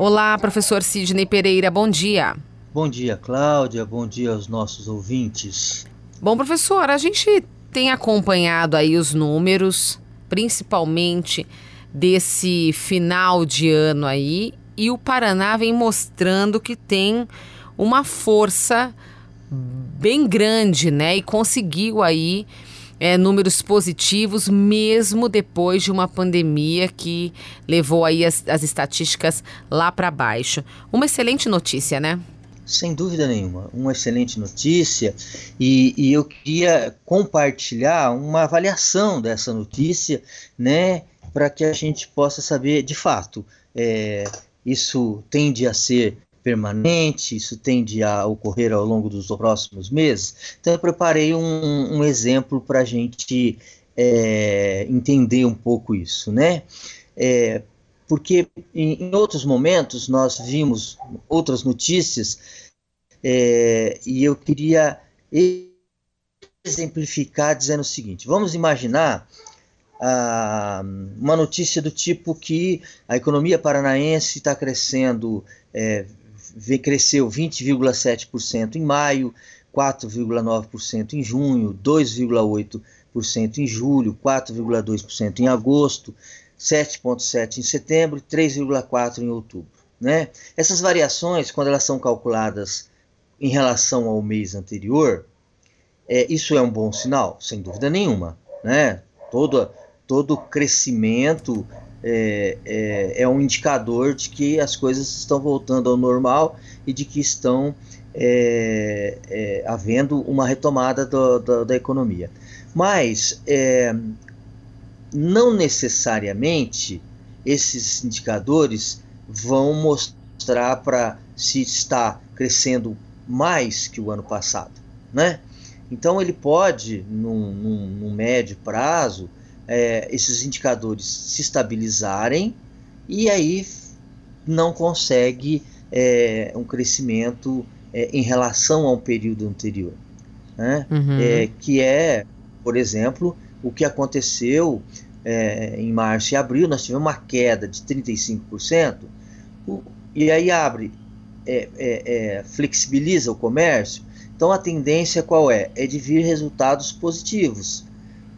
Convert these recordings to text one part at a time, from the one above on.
Olá, professor Sidney Pereira, bom dia. Bom dia, Cláudia, bom dia aos nossos ouvintes. Bom, professor, a gente tem acompanhado aí os números, principalmente desse final de ano aí, e o Paraná vem mostrando que tem uma força bem grande, né? E conseguiu aí é, números positivos, mesmo depois de uma pandemia que levou aí as, as estatísticas lá para baixo. Uma excelente notícia, né? Sem dúvida nenhuma, uma excelente notícia e, e eu queria compartilhar uma avaliação dessa notícia, né, para que a gente possa saber de fato é, isso tende a ser permanente, isso tende a ocorrer ao longo dos próximos meses. Então, eu preparei um, um exemplo para a gente é, entender um pouco isso, né? É, porque em, em, outros momentos nós vimos outras notícias é, e eu queria exemplificar dizendo o seguinte: vamos imaginar ah, uma notícia do tipo que a economia paranaense está crescendo é, cresceu 20,7% em maio, 4,9% em junho, 2,8% em julho, 4,2% em agosto, 7,7% em setembro e 3,4% em outubro. Né? Essas variações, quando elas são calculadas em relação ao mês anterior, é, isso é um bom sinal? Sem dúvida nenhuma. Né? Todo, todo crescimento é, é, é, um indicador de que as coisas estão voltando ao normal e de que estão é, é havendo uma retomada do, do, da economia. Mas é, não necessariamente esses indicadores vão mostrar para se está crescendo mais que o ano passado, né? Então ele pode, num médio prazo, é, esses indicadores se estabilizarem e aí não consegue é, um crescimento é, em relação ao período anterior. Né? Uhum. É, que é, por exemplo, o que aconteceu é, em março e abril, nós tivemos uma queda de 35%, e aí abre, é, flexibiliza o comércio, então a tendência qual é? É de vir resultados positivos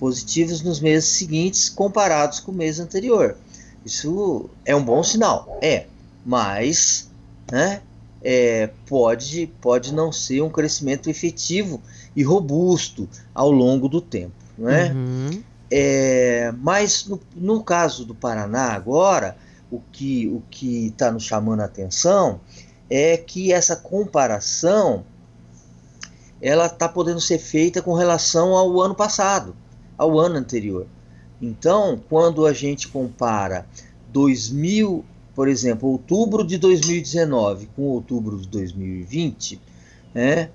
positivos nos meses seguintes comparados com o mês anterior. Isso é um bom sinal, é, mas né, é, pode, pode não ser um crescimento efetivo e robusto ao longo do tempo. Né? Uhum. É, mas no, no, caso do Paraná agora, o que o está nos chamando a atenção é que essa comparação ela está podendo ser feita com relação ao ano passado ao ano anterior. Então, quando a gente compara 2000, por exemplo, outubro de 2019 com outubro de 2020, né,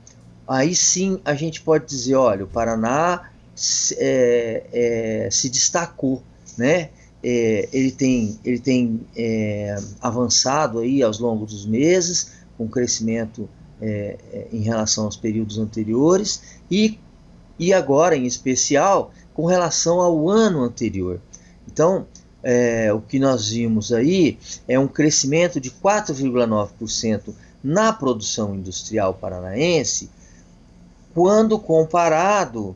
aí sim a gente pode dizer, olha, o Paraná é, é, se destacou, né? É, ele tem, ele tem é, avançado aí aos longos dos meses, com crescimento é, é, em relação aos períodos anteriores e, e agora, em especial, com relação ao ano anterior. Então, é, o que nós vimos aí é um crescimento de 4,9% na produção industrial paranaense, quando comparado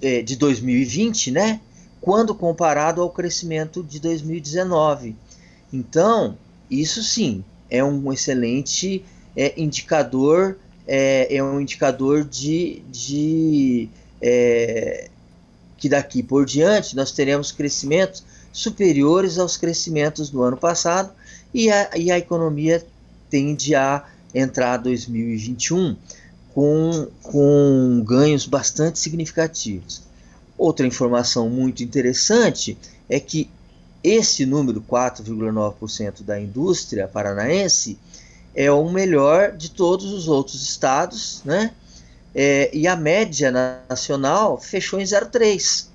é, de 2020, né? Quando comparado ao crescimento de 2019. Então, isso sim é um excelente é, indicador, é, é, um indicador de, de é, que daqui por diante nós teremos crescimentos superiores aos crescimentos do ano passado e a, e a economia tende a entrar 2021 com, com ganhos bastante significativos. Outra informação muito interessante é que esse número, 4,9% da indústria paranaense, é o melhor de todos os outros estados, né? É, e a média nacional fechou em 0,3.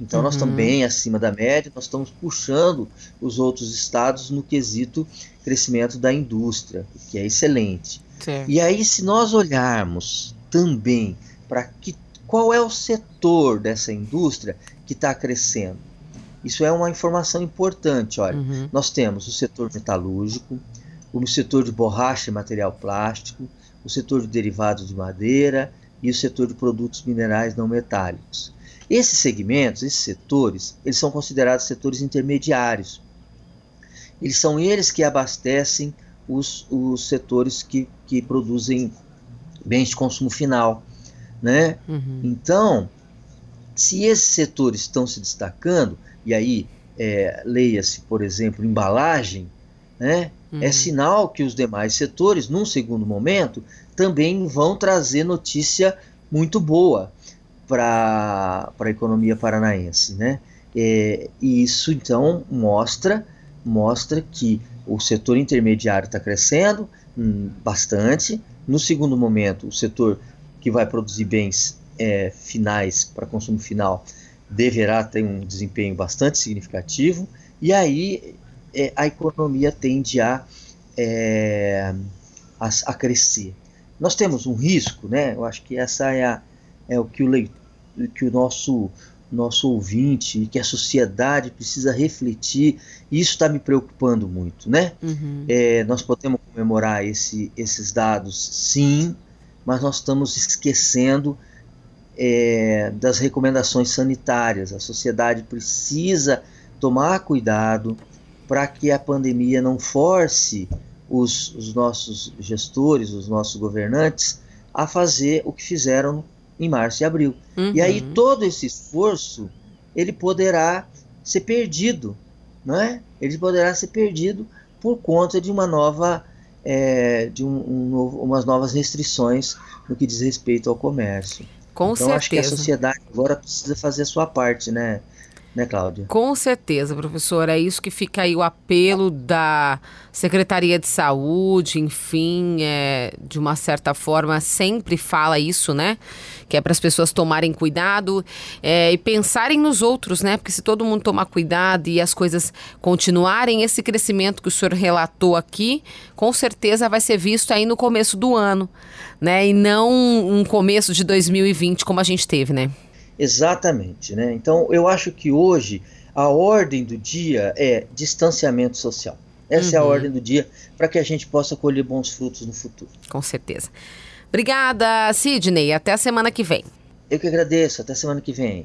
Então uhum. nós estamos uhum. bem acima da média, nós estamos puxando os outros estados no quesito crescimento da indústria, que é excelente. Certo. E aí, se nós olharmos também para que qual é o setor dessa indústria que está crescendo, Isso é uma informação importante. Olha, uhum. nós temos o setor metalúrgico, o setor de borracha e material plástico, o setor de derivados de madeira e o setor de produtos minerais não metálicos. Esses segmentos, esses setores, eles são considerados setores intermediários. Eles são eles que abastecem os, os setores que, que produzem bens de consumo final. Né? Uhum. Então, se esses setores estão se destacando, e aí é, leia-se, por exemplo, embalagem, né? É uhum. é sinal que os demais setores, num segundo momento, também vão trazer notícia muito boa para a economia paranaense. Né? É, e isso então mostra, mostra que o setor intermediário está crescendo hum, bastante. No segundo momento, o setor que vai produzir bens é, finais para consumo final deverá ter um desempenho bastante significativo. E aí é, a economia tende a, é, a, a, crescer. Nós temos um risco, né? Eu acho que essa é, a, é o que o, leitor, que o nosso nosso ouvinte, que a sociedade precisa refletir. E isso está me preocupando muito, né? Uhum. É, nós podemos comemorar esse, esses dados, sim, mas nós estamos esquecendo é, das recomendações sanitárias. A sociedade precisa tomar cuidado para que a pandemia não force os, os, nossos gestores, os nossos governantes, a fazer o que fizeram em março e abril. Uhum. E aí todo esse esforço ele poderá ser perdido, não é? Ele poderá ser perdido por conta de uma nova é, de um, um novo, umas novas restrições no que diz respeito ao comércio. Com então certeza. acho que a sociedade agora precisa fazer a sua parte, né? Né, Cláudia? Com certeza, professor. É isso que fica aí o apelo da Secretaria de Saúde, enfim, é, de uma certa forma, sempre fala isso, né? Que é para as pessoas tomarem cuidado é, e pensarem nos outros, né? Porque se todo mundo tomar cuidado e as coisas continuarem, esse crescimento que o senhor relatou aqui, com certeza vai ser visto aí no começo do ano, né? E não um começo de 2020 como a gente teve, né? Exatamente, né? Então eu acho que hoje a ordem do dia é distanciamento social. Essa uhum. é a uhum. ordem do dia para que a gente possa colher bons frutos no futuro. Com certeza. Obrigada, Sidney. Até a semana que vem. Eu que agradeço. Até a semana que vem.